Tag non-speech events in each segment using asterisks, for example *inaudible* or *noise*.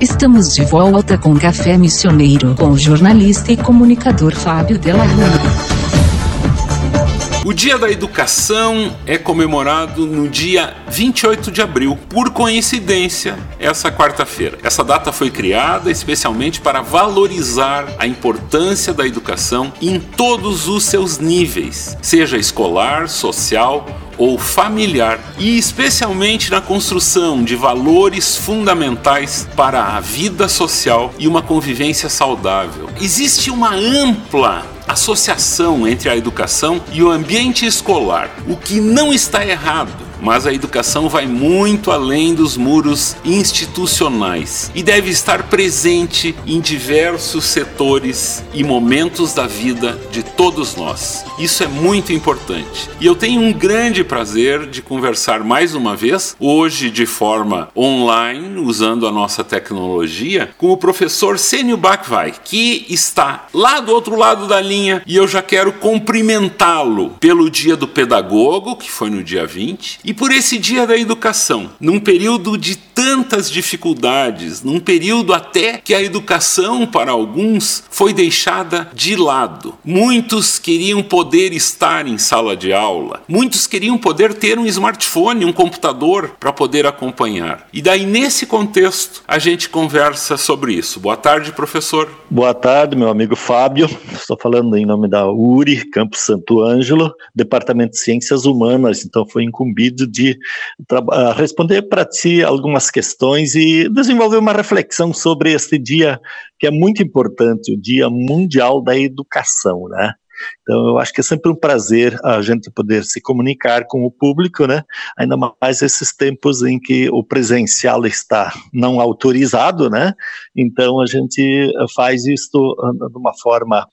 Estamos de volta com Café Missioneiro com o jornalista e comunicador Fábio Della Rua. O Dia da Educação é comemorado no dia 28 de abril, por coincidência, essa quarta-feira. Essa data foi criada especialmente para valorizar a importância da educação em todos os seus níveis, seja escolar, social ou familiar, e especialmente na construção de valores fundamentais para a vida social e uma convivência saudável. Existe uma ampla associação entre a educação e o ambiente escolar, o que não está errado mas a educação vai muito além dos muros institucionais e deve estar presente em diversos setores e momentos da vida de todos nós. Isso é muito importante. E eu tenho um grande prazer de conversar mais uma vez, hoje de forma online, usando a nossa tecnologia, com o professor Sênio Bacvai, que está lá do outro lado da linha e eu já quero cumprimentá-lo pelo Dia do Pedagogo, que foi no dia 20, e por esse dia da educação, num período de tantas dificuldades, num período até que a educação para alguns foi deixada de lado. Muitos queriam poder estar em sala de aula, muitos queriam poder ter um smartphone, um computador para poder acompanhar. E daí nesse contexto a gente conversa sobre isso. Boa tarde, professor. Boa tarde, meu amigo Fábio. Estou falando em nome da URI, Campus Santo Ângelo, Departamento de Ciências Humanas, então foi incumbido de uh, responder para ti algumas questões e desenvolver uma reflexão sobre este dia que é muito importante, o Dia Mundial da Educação, né? Então, eu acho que é sempre um prazer a gente poder se comunicar com o público, né? Ainda mais esses tempos em que o presencial está não autorizado, né? Então, a gente faz isto ah, de uma forma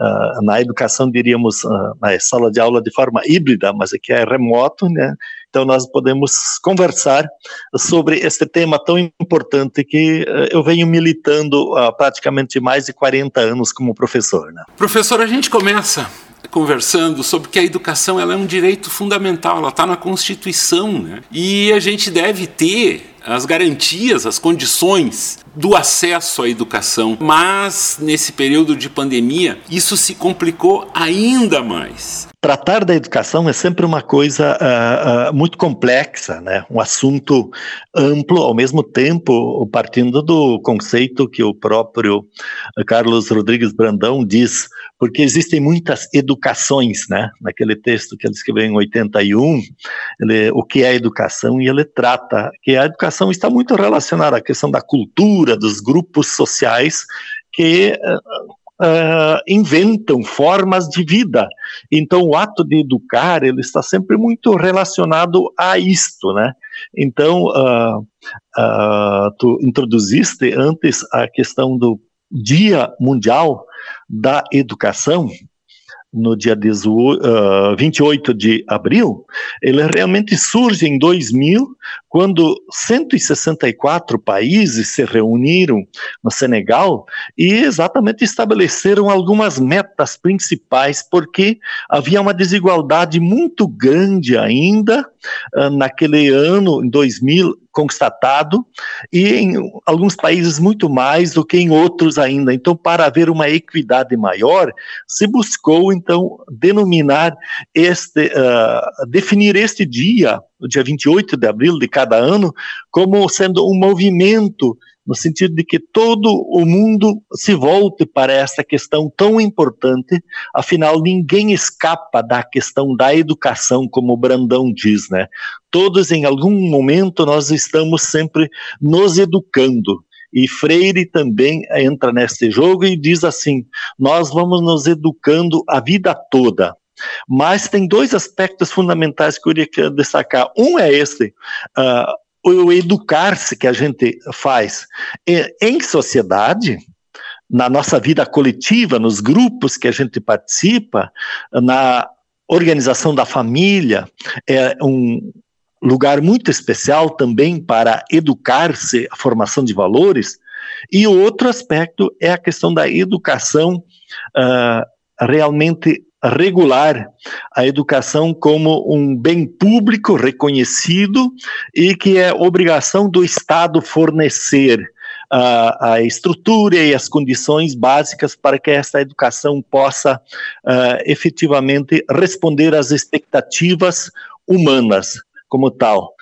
Uh, na educação diríamos uh, na sala de aula de forma híbrida, mas aqui é remoto, né? Então, nós podemos conversar sobre este tema tão importante que uh, eu venho militando há praticamente mais de 40 anos como professor. Né? Professor, a gente começa conversando sobre que a educação ela é um direito fundamental, ela está na Constituição, né? e a gente deve ter as garantias, as condições do acesso à educação. Mas nesse período de pandemia, isso se complicou ainda mais. Tratar da educação é sempre uma coisa uh, uh, muito complexa, né? um assunto amplo, ao mesmo tempo, partindo do conceito que o próprio Carlos Rodrigues Brandão diz, porque existem muitas educações, né? naquele texto que ele escreveu em 81, ele, o que é educação, e ele trata que a educação está muito relacionada à questão da cultura, dos grupos sociais, que uh, inventam formas de vida. Então, o ato de educar, ele está sempre muito relacionado a isto, né? Então, uh, uh, tu introduziste antes a questão do Dia Mundial da Educação, no dia 18, uh, 28 de abril, ele realmente surge em 2000, quando 164 países se reuniram no Senegal e exatamente estabeleceram algumas metas principais, porque havia uma desigualdade muito grande ainda naquele ano, em 2000, constatado, e em alguns países muito mais do que em outros ainda. Então, para haver uma equidade maior, se buscou, então, denominar este, uh, definir este dia, o dia 28 de abril de cada ano, como sendo um movimento no sentido de que todo o mundo se volte para essa questão tão importante, afinal ninguém escapa da questão da educação, como o Brandão diz, né? Todos em algum momento nós estamos sempre nos educando. E Freire também entra nesse jogo e diz assim: nós vamos nos educando a vida toda. Mas tem dois aspectos fundamentais que eu queria destacar. Um é esse, uh, o educar-se que a gente faz em sociedade, na nossa vida coletiva, nos grupos que a gente participa, na organização da família, é um lugar muito especial também para educar-se, a formação de valores. E o outro aspecto é a questão da educação uh, realmente regular a educação como um bem público reconhecido e que é obrigação do Estado fornecer a, a estrutura e as condições básicas para que esta educação possa uh, efetivamente responder às expectativas humanas como tal,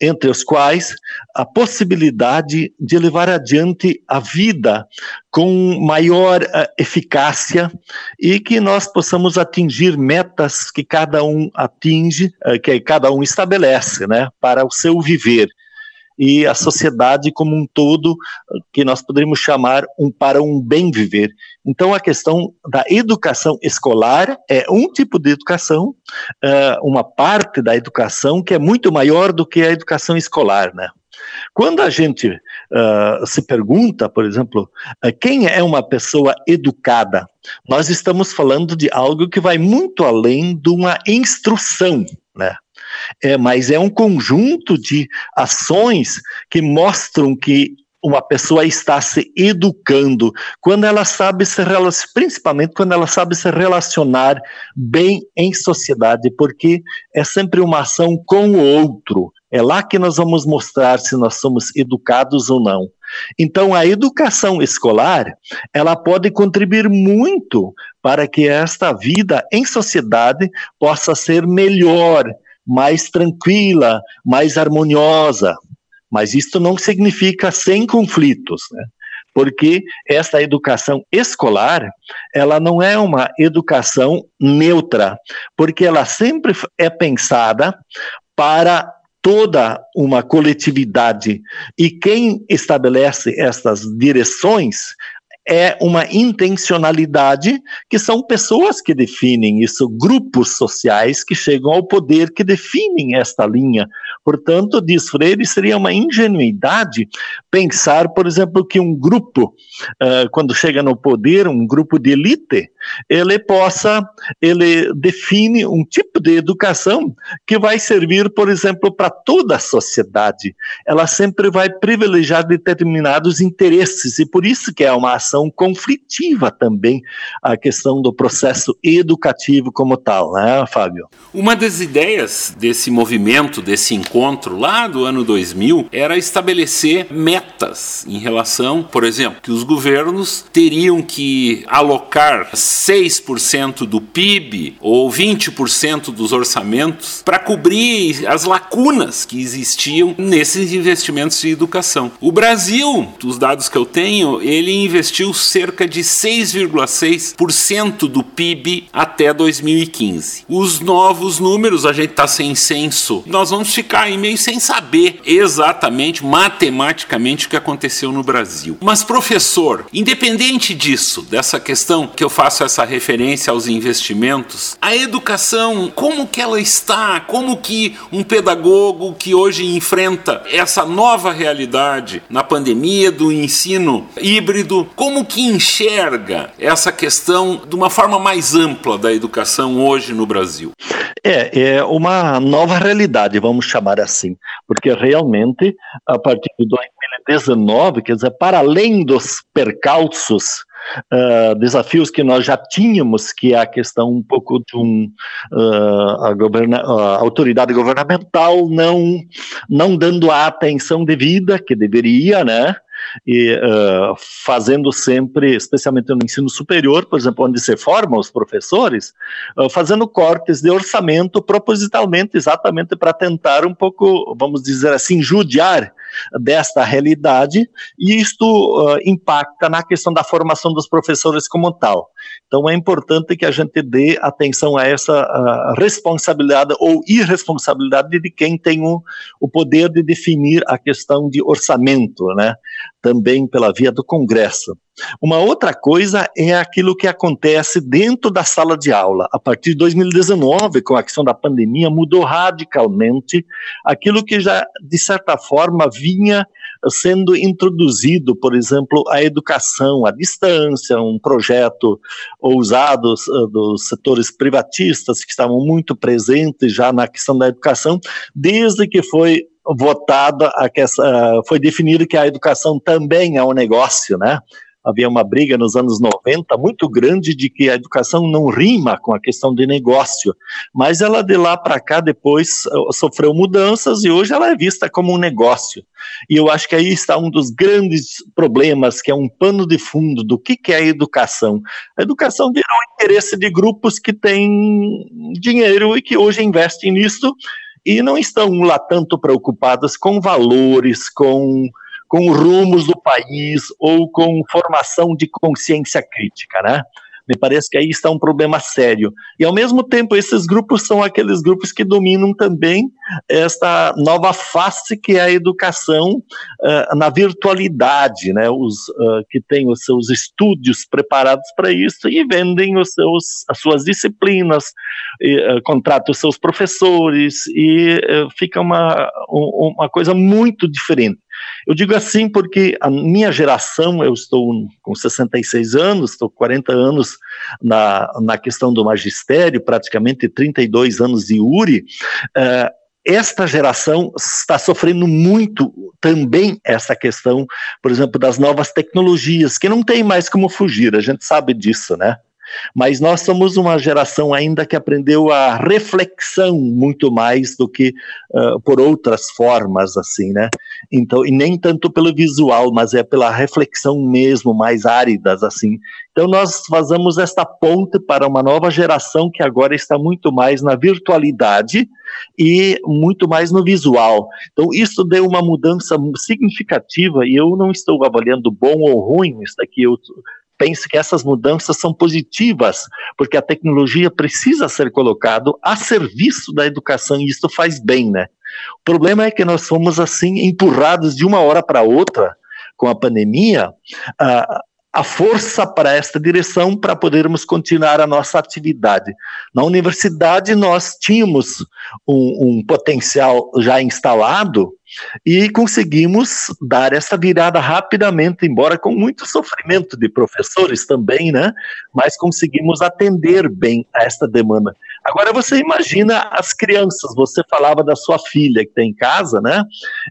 entre os quais a possibilidade de levar adiante a vida com maior uh, eficácia e que nós possamos atingir metas que cada um atinge, uh, que cada um estabelece, né, para o seu viver e a sociedade como um todo, que nós poderíamos chamar um para um bem viver. Então, a questão da educação escolar é um tipo de educação, uh, uma parte da educação que é muito maior do que a educação escolar, né? Quando a gente uh, se pergunta, por exemplo, uh, quem é uma pessoa educada, nós estamos falando de algo que vai muito além de uma instrução, né? É, mas é um conjunto de ações que mostram que uma pessoa está se educando quando ela sabe se relacionar, principalmente quando ela sabe se relacionar bem em sociedade, porque é sempre uma ação com o outro. É lá que nós vamos mostrar se nós somos educados ou não. Então, a educação escolar, ela pode contribuir muito para que esta vida em sociedade possa ser melhor, mais tranquila, mais harmoniosa. Mas isto não significa sem conflitos, né? porque esta educação escolar, ela não é uma educação neutra, porque ela sempre é pensada para toda uma coletividade. E quem estabelece estas direções é uma intencionalidade que são pessoas que definem isso, grupos sociais que chegam ao poder que definem esta linha. Portanto, diz Freire, seria uma ingenuidade pensar, por exemplo, que um grupo, uh, quando chega no poder, um grupo de elite, ele possa, ele define um tipo de educação que vai servir, por exemplo, para toda a sociedade. Ela sempre vai privilegiar determinados interesses e por isso que é uma ação conflitiva também a questão do processo educativo como tal, né, Fábio? Uma das ideias desse movimento, desse encontro lá do ano 2000 era estabelecer metas em relação, por exemplo, que os governos teriam que alocar 6% do PIB ou 20% dos orçamentos para cobrir as lacunas que existiam nesses investimentos de educação. O Brasil, dos dados que eu tenho, ele investiu cerca de 6,6% do PIB até 2015. Os novos números, a gente está sem censo, nós vamos ficar aí meio sem saber exatamente, matematicamente, o que aconteceu no Brasil. Mas, professor, independente disso, dessa questão que eu faço essa referência aos investimentos, a educação, como que ela está? Como que um pedagogo que hoje enfrenta essa nova realidade na pandemia do ensino híbrido, como que enxerga essa questão de uma forma mais ampla da educação hoje no Brasil? É, é uma nova realidade, vamos chamar assim, porque realmente, a partir de 2019, quer dizer, para além dos percalços Uh, desafios que nós já tínhamos, que é a questão um pouco de um, uh, a, governa a, autoridade governamental não, não dando a atenção devida que deveria, né? E uh, fazendo sempre, especialmente no ensino superior, por exemplo, onde se formam os professores, uh, fazendo cortes de orçamento propositalmente, exatamente para tentar um pouco, vamos dizer assim, judiar desta realidade, e isto uh, impacta na questão da formação dos professores como tal. Então é importante que a gente dê atenção a essa responsabilidade ou irresponsabilidade de quem tem o, o poder de definir a questão de orçamento, né? Também pela via do Congresso. Uma outra coisa é aquilo que acontece dentro da sala de aula. A partir de 2019, com a questão da pandemia, mudou radicalmente aquilo que já, de certa forma, vinha sendo introduzido, por exemplo, a educação à distância, um projeto ousado uh, dos setores privatistas que estavam muito presentes já na questão da educação, desde que foi votada, a que essa, uh, foi definido que a educação também é um negócio, né? havia uma briga nos anos 90 muito grande de que a educação não rima com a questão de negócio, mas ela de lá para cá depois uh, sofreu mudanças e hoje ela é vista como um negócio. E eu acho que aí está um dos grandes problemas, que é um pano de fundo do que, que é a educação. A educação virou interesse de grupos que têm dinheiro e que hoje investem nisso e não estão lá tanto preocupadas com valores, com, com rumos do país ou com formação de consciência crítica, né? Me parece que aí está um problema sério. E, ao mesmo tempo, esses grupos são aqueles grupos que dominam também esta nova face que é a educação uh, na virtualidade, né? Os uh, que têm os seus estúdios preparados para isso e vendem os seus, as suas disciplinas, e, uh, contratam os seus professores e fica uma, uma coisa muito diferente. Eu digo assim porque a minha geração, eu estou com 66 anos, estou 40 anos na, na questão do magistério, praticamente 32 anos de URI, uh, esta geração está sofrendo muito também essa questão, por exemplo, das novas tecnologias, que não tem mais como fugir, a gente sabe disso, né? Mas nós somos uma geração ainda que aprendeu a reflexão muito mais do que uh, por outras formas, assim, né? Então, e nem tanto pelo visual, mas é pela reflexão mesmo, mais áridas, assim. Então, nós fazemos esta ponte para uma nova geração que agora está muito mais na virtualidade e muito mais no visual. Então, isso deu uma mudança significativa e eu não estou avaliando bom ou ruim isso daqui, eu pense que essas mudanças são positivas, porque a tecnologia precisa ser colocado a serviço da educação e isso faz bem, né? O problema é que nós fomos assim empurrados de uma hora para outra com a pandemia, uh, a força para esta direção para podermos continuar a nossa atividade. Na universidade, nós tínhamos um, um, potencial já instalado e conseguimos dar essa virada rapidamente, embora com muito sofrimento de professores também, né? Mas conseguimos atender bem a esta demanda. Agora você imagina as crianças, você falava da sua filha que tem em casa, né?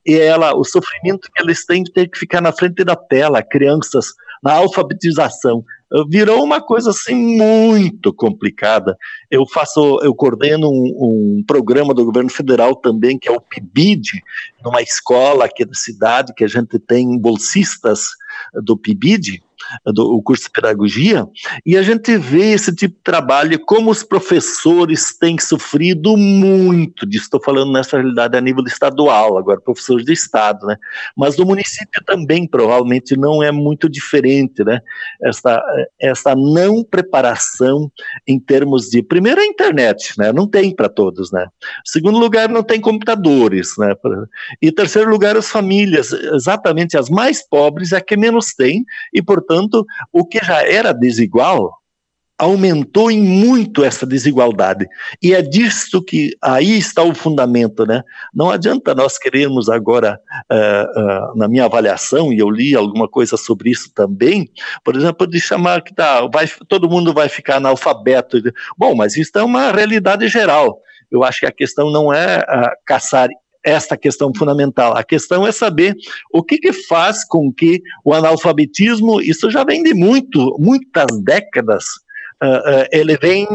E ela, o sofrimento que eles têm de ter que ficar na frente da tela, crianças na alfabetização. Virou uma coisa assim muito complicada. Eu faço, eu coordeno um, um programa do governo federal também, que é o PIBID, numa escola aqui da cidade, que a gente tem bolsistas do PIBID, do o curso de pedagogia, e a gente vê esse tipo de trabalho, como os professores têm sofrido muito disso. Estou falando nessa realidade a nível estadual, agora professores de estado, né? Mas do município também provavelmente não é muito diferente, né? Essa, essa não preparação em termos de, primeiro, a internet, né? Não tem para todos, né? Segundo lugar, não tem computadores, né? E terceiro lugar, as famílias, exatamente as mais pobres, é que menos têm, e portanto portanto, o que já era desigual aumentou em muito essa desigualdade. E é disso que aí está o fundamento, né? Não adianta nós queremos agora, uh, uh, na minha avaliação, e eu li alguma coisa sobre isso também, por exemplo, de chamar que tá, vai, todo mundo vai ficar analfabeto. Bom, mas isso é uma realidade geral. Eu acho que a questão não é uh, caçar esta questão fundamental. A questão é saber o que, que faz com que o analfabetismo, isso já vem de muito, muitas décadas, uh, uh, ele, vem,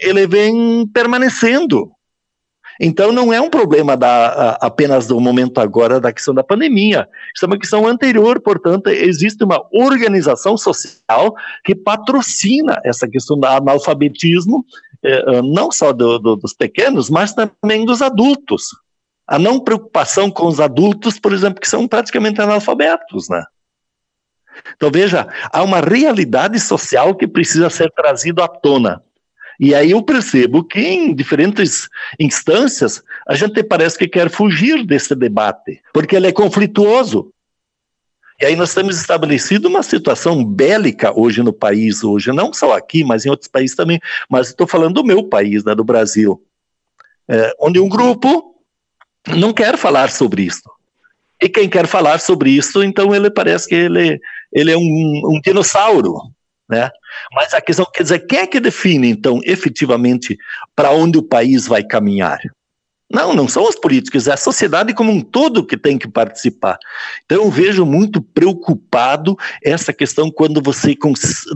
ele vem permanecendo. Então não é um problema da, apenas do momento agora da questão da pandemia. Isso é uma questão anterior, portanto, existe uma organização social que patrocina essa questão do analfabetismo, eh, não só do, do, dos pequenos, mas também dos adultos a não preocupação com os adultos, por exemplo, que são praticamente analfabetos, né? Então veja, há uma realidade social que precisa ser trazida à tona. E aí eu percebo que em diferentes instâncias a gente parece que quer fugir desse debate, porque ele é conflituoso. E aí nós temos estabelecido uma situação bélica hoje no país, hoje, não só aqui, mas em outros países também, mas estou falando do meu país, né, do Brasil, é, onde um grupo não quer falar sobre isso. E quem quer falar sobre isso, então ele parece que ele, ele é um, um dinossauro, né? Mas a questão quer dizer, quem é que define, então, efetivamente, para onde o país vai caminhar? Não, não são os políticos, é a sociedade como um todo que tem que participar. Então, eu vejo muito preocupado essa questão quando você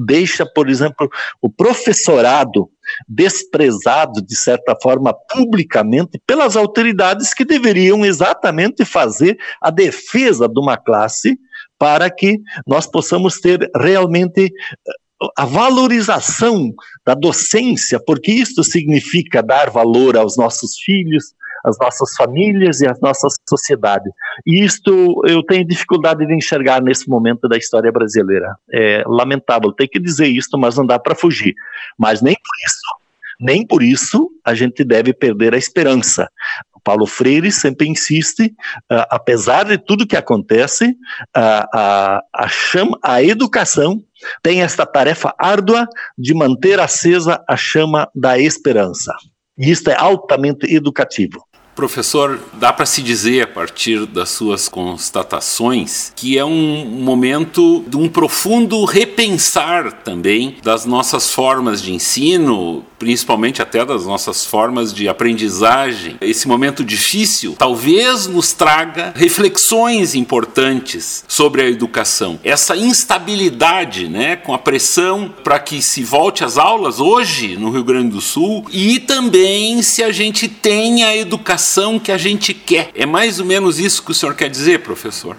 deixa, por exemplo, o professorado desprezado, de certa forma, publicamente, pelas autoridades que deveriam exatamente fazer a defesa de uma classe para que nós possamos ter realmente eh, a valorização da docência, porque isso significa dar valor aos nossos filhos, as nossas famílias e a nossa sociedade. E isto eu tenho dificuldade de enxergar nesse momento da história brasileira. É lamentável ter que dizer isso, mas não dá para fugir. Mas nem por isso nem por isso a gente deve perder a esperança. O Paulo Freire sempre insiste, uh, apesar de tudo que acontece, uh, a, a, chama, a educação tem esta tarefa árdua de manter acesa a chama da esperança. E isto é altamente educativo. Professor, dá para se dizer, a partir das suas constatações, que é um momento de um profundo repensar também das nossas formas de ensino, principalmente até das nossas formas de aprendizagem. Esse momento difícil talvez nos traga reflexões importantes sobre a educação. Essa instabilidade, né, com a pressão para que se volte às aulas hoje no Rio Grande do Sul e também se a gente tenha a educação que a gente quer. É mais ou menos isso que o senhor quer dizer, professor?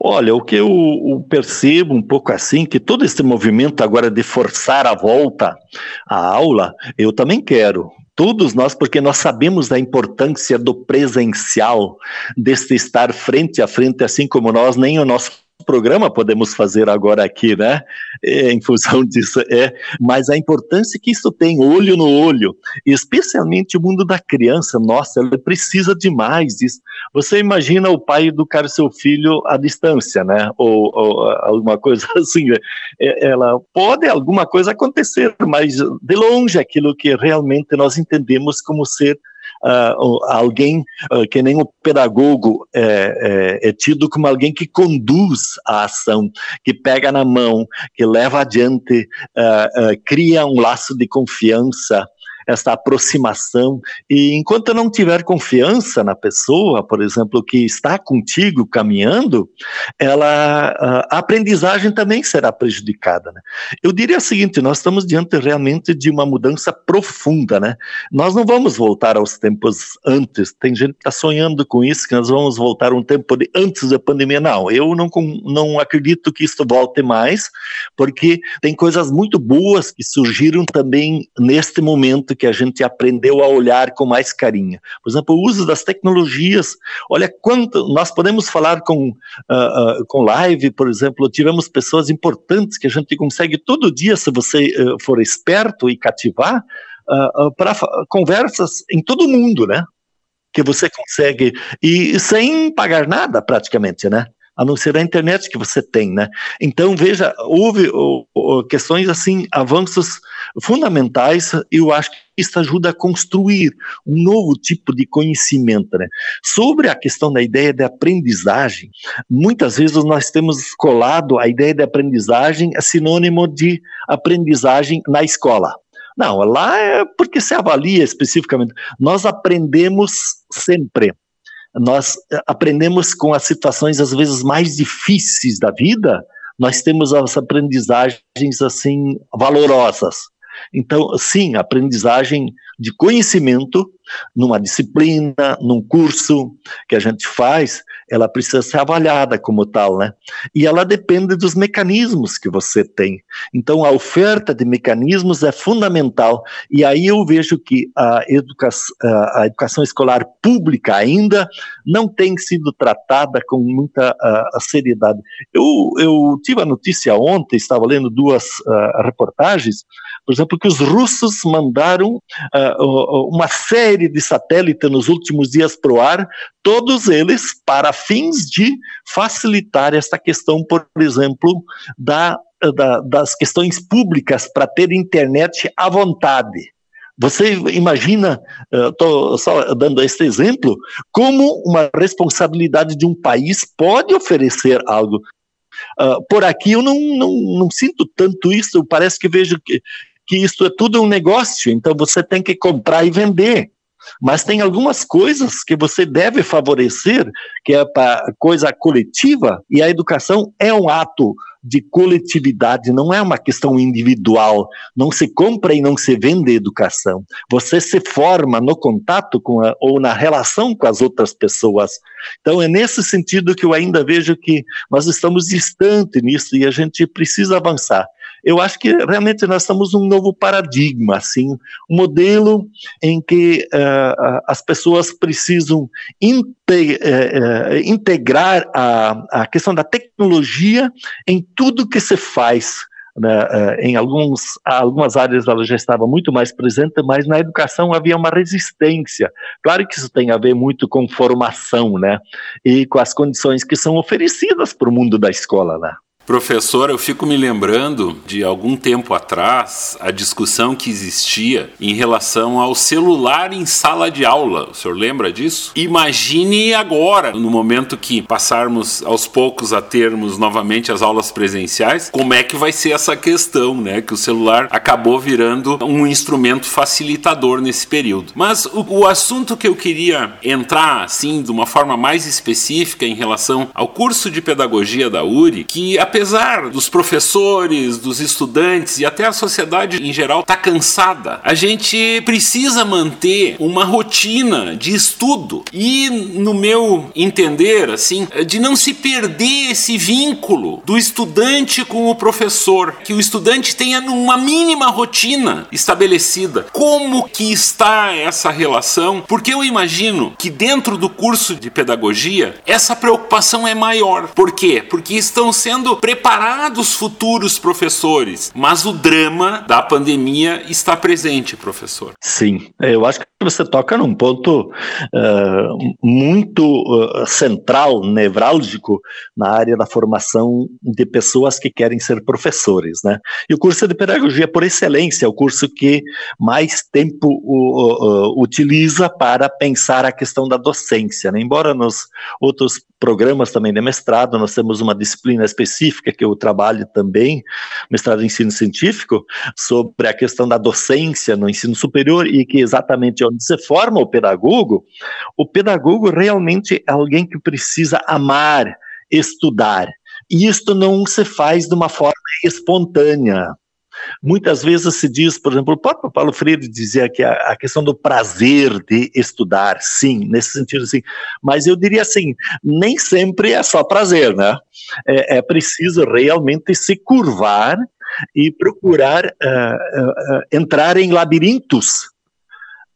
Olha, o que eu, percebo um pouco assim, que todo esse movimento agora de forçar a volta à aula, eu também quero. Todos nós, porque nós sabemos da importância do presencial, deste estar frente a frente, assim como nós, nem o nosso programa podemos fazer agora aqui, né? É, em função *laughs* disso, é. Mas a importância que isso tem, olho no olho, especialmente o mundo da criança, nossa, ela precisa demais disso. Você imagina o pai educar seu filho à distância, né? Ou, ou alguma coisa *laughs* assim. É, ela pode alguma coisa acontecer, mas de longe aquilo que realmente nós entendemos como ser uh, alguém uh, que nem o pedagogo é, é, é, tido como alguém que conduz a ação, que pega na mão, que leva adiante, uh, cria um laço de confiança, essa aproximação. E enquanto não tiver confiança na pessoa, por exemplo, que está contigo caminhando, ela, a aprendizagem também será prejudicada. Né? Eu diria o seguinte: nós estamos diante realmente de uma mudança profunda. Né? Nós não vamos voltar aos tempos antes. Tem gente que está sonhando com isso, que nós vamos voltar um tempo de antes da pandemia. Não, eu não, não acredito que isso volte mais, porque tem coisas muito boas que surgiram também neste momento que a gente aprendeu a olhar com mais carinho. Por exemplo, o uso das tecnologias. Olha quanto nós podemos falar com, uh, uh, com live, por exemplo, tivemos pessoas importantes que a gente consegue todo dia, se você uh, for esperto e cativar, para conversas em todo mundo, né? Que você consegue, e sem pagar nada praticamente, né? a não ser a internet que você tem, né? Então, veja, houve questões assim, avanços fundamentais, e eu acho que isso ajuda a construir um novo tipo de conhecimento, né? Sobre a questão da ideia de aprendizagem, muitas vezes nós temos colado a ideia de aprendizagem sinônimo de aprendizagem na escola. Não, lá é porque se avalia especificamente. Nós aprendemos sempre nós eh, aprendemos com as situações às vezes mais difíceis da vida, nós temos as aprendizagens assim valorosas. Então, sim, aprendizagem de conhecimento numa disciplina, num curso que a gente faz, ela precisa ser avaliada como tal, né? E ela depende dos mecanismos que você tem. Então, a oferta de mecanismos é fundamental. E aí eu vejo que a educação, a educação escolar pública ainda não tem sido tratada com muita uh, seriedade. Eu, eu tive a notícia ontem, estava lendo duas reportagens, por exemplo, que os russos mandaram uma série de satélites nos últimos dias para o ar, todos eles para fins de facilitar esta questão, por exemplo, da, da das questões públicas para ter internet à vontade. Você imagina, estou só dando este exemplo, como uma responsabilidade de um país pode oferecer algo. Uh, por aqui eu não, não, não sinto tanto isso, parece que vejo que, que isso é tudo um negócio, então você tem que comprar e vender. Mas tem algumas coisas que você deve favorecer, que é para coisa coletiva, e a educação é um ato de coletividade, não é uma questão individual. Não se compra e não se vende educação. Você se forma no contato com a, ou na relação com as outras pessoas. Então é nesse sentido que eu ainda vejo que nós estamos distantes nisso e a gente precisa avançar eu acho que realmente nós estamos num novo paradigma, assim, um modelo em que uh, as pessoas precisam inte uh, integrar a, a questão da tecnologia em tudo que se faz. Né, em alguns, algumas áreas ela já estava muito mais presente, mas na educação havia uma resistência. Claro que isso tem a ver muito com formação, né? E com as condições que são oferecidas para o mundo da escola, né? Professor, eu fico me lembrando de algum tempo atrás a discussão que existia em relação ao celular em sala de aula. O senhor lembra disso? Imagine agora, no momento que passarmos aos poucos a termos novamente as aulas presenciais, como é que vai ser essa questão, né? Que o celular acabou virando um instrumento facilitador nesse período. Mas o, o assunto que eu queria entrar, assim, de uma forma mais específica em relação ao curso de pedagogia da URI, que apesar dos professores, dos estudantes e até a sociedade em geral tá cansada, a gente precisa manter uma rotina de estudo e, no meu entender, assim, de não se perder esse vínculo do estudante com o professor, que o estudante tenha uma mínima rotina estabelecida. Como que está essa relação? Porque eu imagino que dentro do curso de pedagogia essa preocupação é maior. Por quê? Porque estão sendo preparados futuros professores, mas o drama da pandemia está presente, professor. Sim, eu acho que você toca num ponto uh, muito uh, central, nevrálgico, na área da formação de pessoas que querem ser professores. Né? E o curso de pedagogia, por excelência, é o curso que mais tempo uh, utiliza para pensar a questão da docência. Né? Embora nos outros programas também de mestrado, nós temos uma disciplina específica que eu trabalho também, mestrado em ensino científico, sobre a questão da docência no ensino superior e que exatamente onde se forma o pedagogo, o pedagogo realmente é alguém que precisa amar, estudar. E isto não se faz de uma forma espontânea. Muitas vezes se diz, por exemplo, o próprio Paulo Freire dizia que a, a, questão do prazer de estudar, sim, nesse sentido, sim. Mas eu diria assim, nem sempre é só prazer, né? É, é preciso realmente se curvar e procurar uh, uh, uh, entrar em labirintos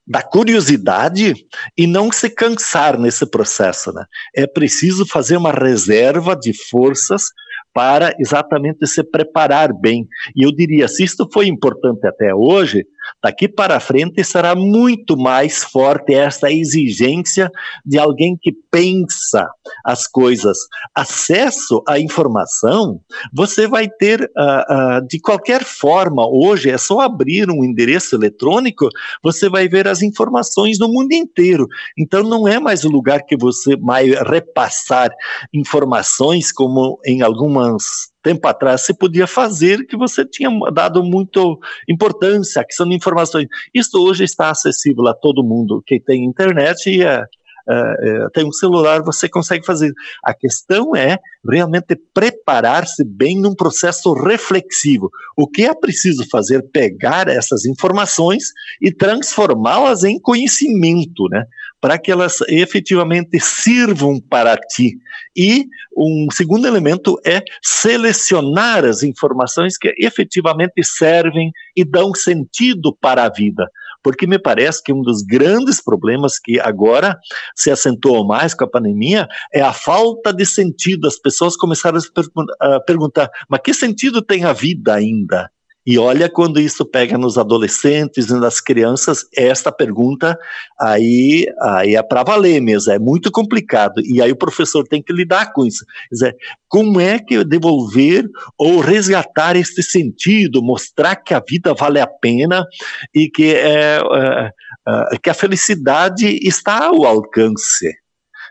da curiosidade e não se cansar nesse processo. Né? É preciso fazer uma reserva de forças para exatamente se preparar bem. E eu diria, se isto foi importante até hoje, daqui para frente será muito mais forte esta exigência de alguém que pensa as coisas. Acesso à informação, você vai ter uh, uh, de qualquer forma. Hoje é só abrir um endereço eletrônico, você vai ver as informações no mundo inteiro. Então não é mais o lugar que você vai repassar informações como em alguma alguns tempo atrás se podia fazer que você tinha dado muito importância à questão de informações. Isso hoje está acessível a todo mundo que tem internet e é, é, tem um celular, você consegue fazer. A questão é realmente preparar-se bem num processo reflexivo. O que é preciso fazer? Pegar essas informações e transformá-las em conhecimento, né? Para que elas efetivamente sirvam para ti. E um segundo elemento é selecionar as informações que efetivamente servem e dão sentido para a vida porque me parece que um dos grandes problemas que agora se acentuou mais com a pandemia é a falta de sentido. As pessoas começaram a perguntar: mas que sentido tem a vida ainda? E olha quando isso pega nos adolescentes e nas crianças, esta pergunta aí, aí é para valer mesmo, é muito complicado. E aí o professor tem que lidar com isso. Quer dizer, como é que devolver ou resgatar este sentido, mostrar que a vida vale a pena e que, é, é, é que a felicidade está ao alcance.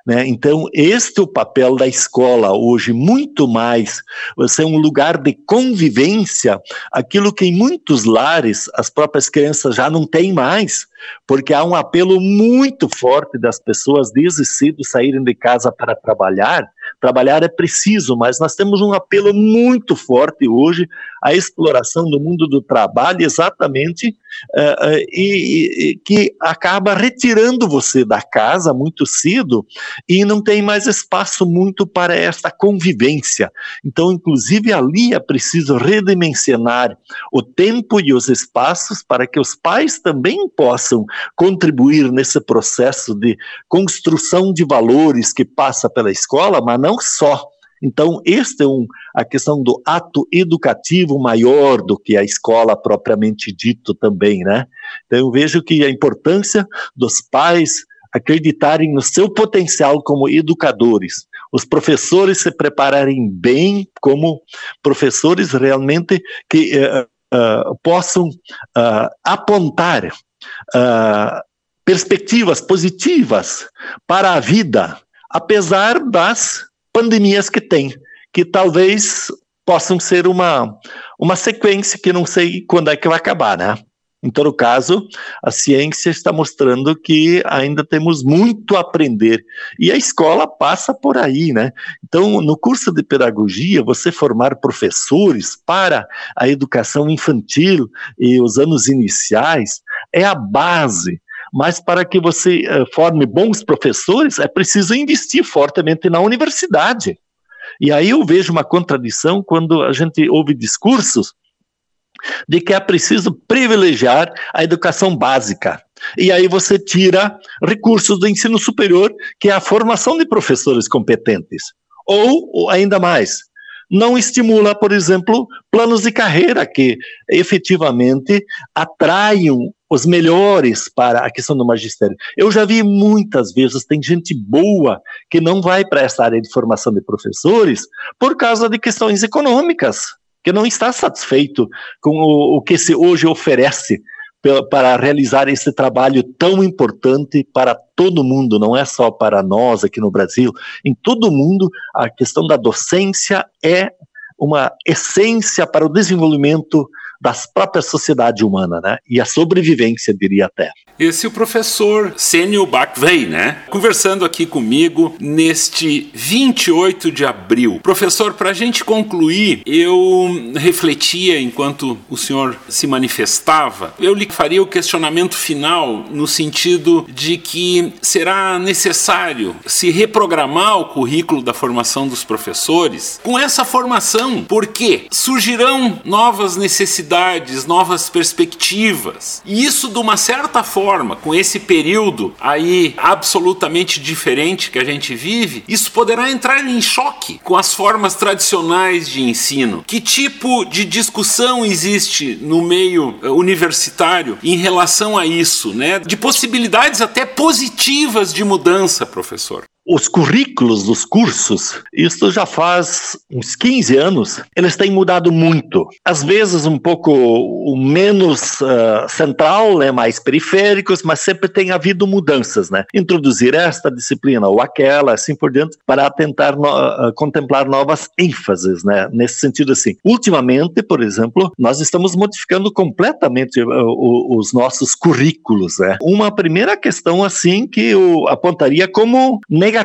Né? Então, este é o papel da escola hoje, muito mais. Você é um lugar de convivência, aquilo que em muitos lares as próprias crianças já não têm mais, porque há um apelo muito forte das pessoas desde cedo saírem de casa para trabalhar. Trabalhar é preciso, mas nós temos um apelo muito forte hoje à exploração do mundo do trabalho, exatamente, uh, e, e, que acaba retirando você da casa muito cedo e não tem mais espaço muito para esta convivência. Então, inclusive, ali é preciso redimensionar o tempo e os espaços para que os pais também possam contribuir nesse processo de construção de valores que passa pela escola, mas não só. Então, este é um, a questão do ato educativo maior do que a escola propriamente dito também, né? Então, eu vejo que a importância dos pais acreditarem no seu potencial como educadores, os professores se prepararem bem como professores realmente que uh, uh, possam uh, apontar perspectivas positivas para a vida, apesar das pandemias que tem, que talvez possam ser uma, uma sequência que não sei quando é que vai acabar, né? Em todo caso, a ciência está mostrando que ainda temos muito a aprender. E a escola passa por aí, né? Então, no curso de pedagogia, você formar professores para a educação infantil e os anos iniciais é a base. Mas para que você uh, forme bons professores, é preciso investir fortemente na universidade. E aí eu vejo uma contradição quando a gente ouve discursos de que é preciso privilegiar a educação básica. E aí você tira recursos do ensino superior, que é a formação de professores competentes. Ou, ainda mais, não estimula, por exemplo, planos de carreira que efetivamente atraiam os melhores para a questão do magistério. Eu já vi muitas vezes, tem gente boa que não vai para essa área de formação de professores por causa de questões econômicas que não está satisfeito com o, o que se hoje oferece para realizar esse trabalho tão importante para todo mundo, não é só para nós aqui no Brasil. Em todo mundo, a questão da docência é uma essência para o desenvolvimento das próprias sociedade humana, né? E a sobrevivência, diria até. Esse é o professor Sênio Bacvey, né? Conversando aqui comigo neste 28 de abril. Professor, para a gente concluir, eu refletia enquanto o senhor se manifestava, eu lhe faria o questionamento final no sentido de que será necessário se reprogramar o currículo da formação dos professores com essa formação, porque surgirão novas necessidades possibilidades, novas perspectivas. E isso, de uma certa forma, com esse período aí absolutamente diferente que a gente vive, isso poderá entrar em choque com as formas tradicionais de ensino. Que tipo de discussão existe no meio eh, universitário em relação a isso, né? De possibilidades até positivas de mudança, professor os currículos dos cursos, isso já faz uns 15 anos, eles têm mudado muito. Às vezes um pouco menos uh, central, né, mais periféricos, mas sempre tem havido mudanças, né? Introduzir esta disciplina ou aquela, assim por diante, para tentar no, uh, contemplar novas ênfases, né? Nesse sentido assim. Ultimamente, por exemplo, nós estamos modificando completamente uh, os nossos currículos, né? Uma primeira questão assim que eu apontaria como negativa,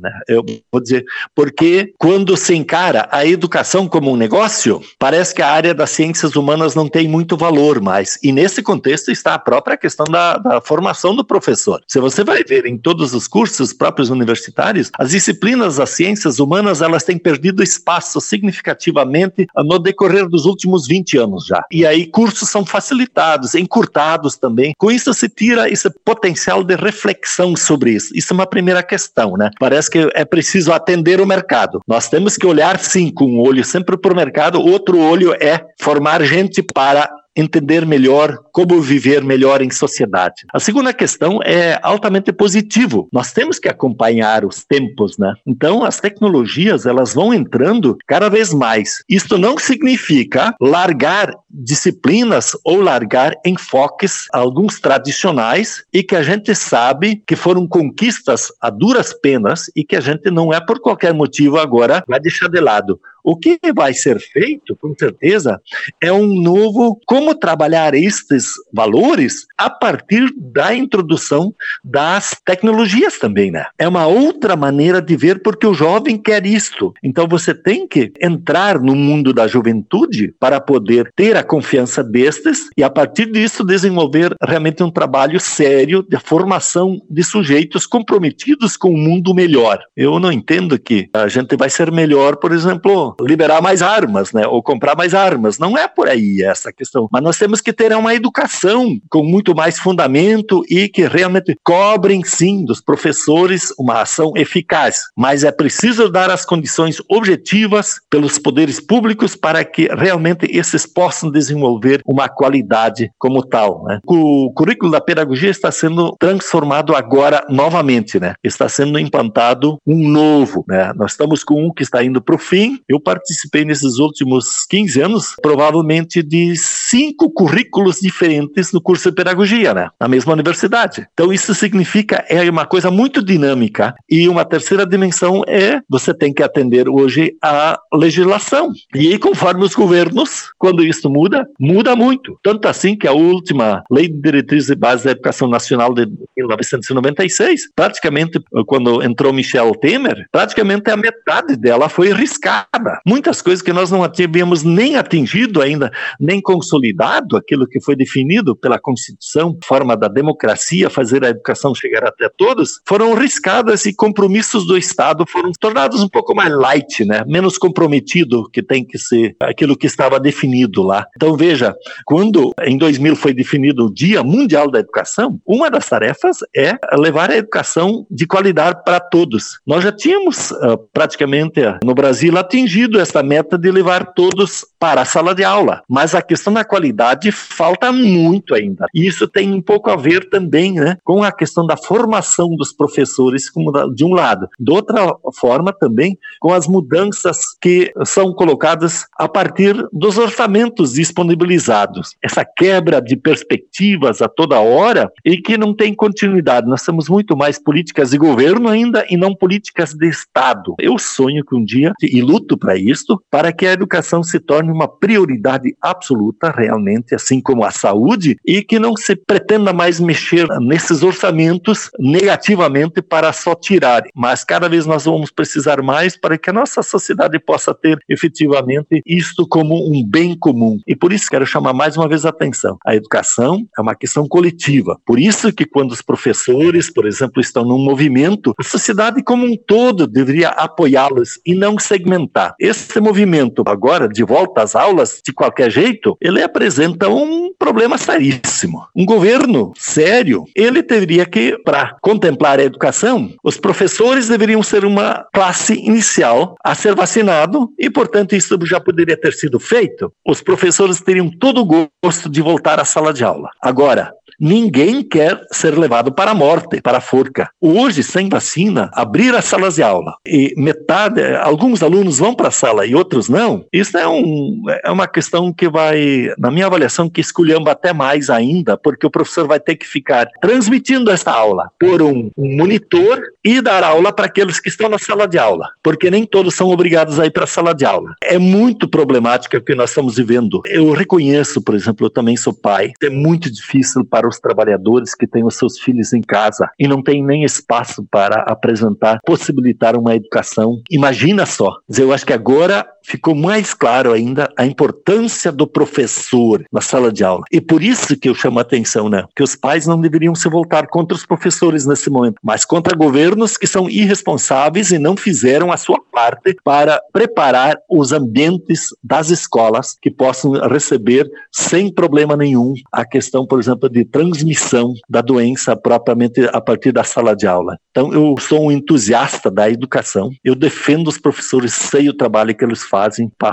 né? Eu vou dizer, porque quando se encara a educação como um negócio, parece que a área das ciências humanas não tem muito valor mais. E nesse contexto está a própria questão da, da formação do professor. Se você vai ver em todos os cursos próprios universitários, as disciplinas das ciências humanas elas têm perdido espaço significativamente no decorrer dos últimos 20 anos já. E aí cursos são facilitados, encurtados também. Com isso se tira esse potencial de reflexão sobre isso. Isso é uma primeira questão né? Parece que é preciso atender o mercado. Nós temos que olhar sim com um olho sempre para o mercado, outro olho é formar gente para entender melhor como viver melhor em sociedade. A segunda questão é altamente positivo. Nós temos que acompanhar os tempos, né? Então, as tecnologias, elas vão entrando cada vez mais. Isto não significa largar disciplinas ou largar enfoques alguns tradicionais e que a gente sabe que foram conquistas a duras penas e que a gente não é por qualquer motivo agora vai deixar de lado. O que vai ser feito, com certeza, é um novo como trabalhar estes valores a partir da introdução das tecnologias também, né? É uma outra maneira de ver porque o jovem quer isto. Então você tem que entrar no mundo da juventude para poder ter a confiança destes e a partir disso desenvolver realmente um trabalho sério de formação de sujeitos comprometidos com o um mundo melhor. Eu não entendo que a gente vai ser melhor, por exemplo, liberar mais armas, né? Ou comprar mais armas. Não é por aí essa questão. Mas nós temos que ter uma educação com muito mais fundamento e que realmente cobrem, sim, dos professores uma ação eficaz. Mas é preciso dar as condições objetivas pelos poderes públicos para que realmente esses possam desenvolver uma qualidade como tal. Né? O currículo da pedagogia está sendo transformado agora novamente, né? Está sendo implantado um novo, né? Nós estamos com um que está indo para o fim. Eu participei nesses últimos 15 anos, provavelmente de cinco currículos diferentes no curso de pedagogia, né? Na mesma universidade. Então isso significa é uma coisa muito dinâmica e uma terceira dimensão é você tem que atender hoje a legislação. E aí, conforme os governos, quando isso muda, muda muito. Tanto assim que a última Lei de Diretrizes e Bases da Educação Nacional de 1996, praticamente quando entrou Michel Temer, praticamente a metade dela foi riscada muitas coisas que nós não havíamos nem atingido ainda, nem consolidado aquilo que foi definido pela Constituição, forma da democracia, fazer a educação chegar até todos, foram riscadas e compromissos do Estado foram tornados um pouco mais light, né? menos comprometido que tem que ser aquilo que estava definido lá. Então veja, quando em 2000 foi definido o Dia Mundial da Educação, uma das tarefas é levar a educação de qualidade para todos. Nós já tínhamos uh, praticamente no Brasil atingido essa meta de levar todos para a sala de aula, mas a questão da qualidade falta muito ainda. E isso tem um pouco a ver também né, com a questão da formação dos professores, como de um lado. De outra forma, também com as mudanças que são colocadas a partir dos orçamentos disponibilizados. Essa quebra de perspectivas a toda hora e que não tem continuidade. Nós temos muito mais políticas de governo ainda e não políticas de Estado. Eu sonho que um dia, e luto para isto, para que a educação se torne uma prioridade absoluta, realmente, assim como a saúde, e que não se pretenda mais mexer nesses orçamentos negativamente para só tirar. Mas cada vez nós vamos precisar mais para que a nossa sociedade possa ter efetivamente isto como um bem comum. E por isso quero chamar mais uma vez a atenção. A educação é uma questão coletiva. Por isso que quando os professores, por exemplo, estão num movimento, a sociedade como um todo deveria apoiá-los e não segmentar. Esse movimento agora de volta às aulas, de qualquer jeito, ele apresenta um problema seríssimo. Um governo sério, ele teria que, para contemplar a educação, os professores deveriam ser uma classe inicial a ser vacinado e, portanto, isso já poderia ter sido feito. Os professores teriam todo o gosto de voltar à sala de aula. Agora, Ninguém quer ser levado para a morte, para a forca. Hoje, sem vacina, abrir as salas de aula e metade, alguns alunos vão para a sala e outros não, isso é, um, é uma questão que vai, na minha avaliação, que esculhamba até mais ainda, porque o professor vai ter que ficar transmitindo essa aula por um, um monitor e dar aula para aqueles que estão na sala de aula, porque nem todos são obrigados a ir para a sala de aula. É muito problemático o que nós estamos vivendo. Eu reconheço, por exemplo, eu também sou pai, é muito difícil para para os trabalhadores que têm os seus filhos em casa e não tem nem espaço para apresentar, possibilitar uma educação. Imagina só. Eu acho que agora ficou mais claro ainda a importância do professor na sala de aula. E por isso que eu chamo a atenção, né? Que os pais não deveriam se voltar contra os professores nesse momento, mas contra governos que são irresponsáveis e não fizeram a sua parte para preparar os ambientes das escolas que possam receber sem problema nenhum a questão, por exemplo, de transmissão da doença propriamente a partir da sala de aula. Então, eu sou um entusiasta da educação, eu defendo os professores, sei o trabalho que eles fazem,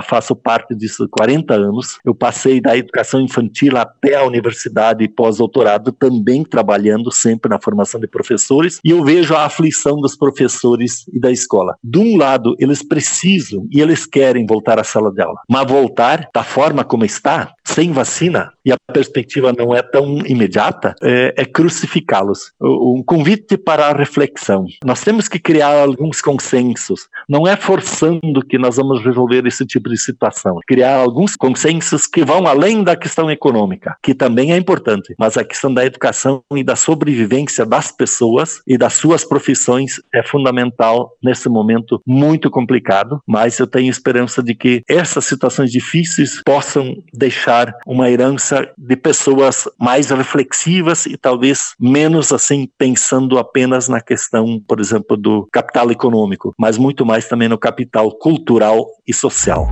faço parte disso há 40 anos. Eu passei da educação infantil até a universidade e pós-doutorado, também trabalhando sempre na formação de professores, e eu vejo a aflição dos professores e da escola. De um lado, eles precisam e eles querem voltar à sala de aula, mas voltar da forma como está sem vacina, e a perspectiva não é tão imediata, é, é crucificá-los. Um convite para a reflexão. Nós temos que criar alguns consensos. Não é forçando que nós vamos resolver esse tipo de situação. Criar alguns consensos que vão além da questão econômica, que também é importante, mas a questão da educação e da sobrevivência das pessoas e das suas profissões é fundamental nesse momento muito complicado, mas eu tenho esperança de que essas situações difíceis possam deixar uma herança de pessoas mais reflexivas e talvez menos assim pensando apenas na questão, por exemplo, do capital econômico, mas muito mais também no capital cultural e social.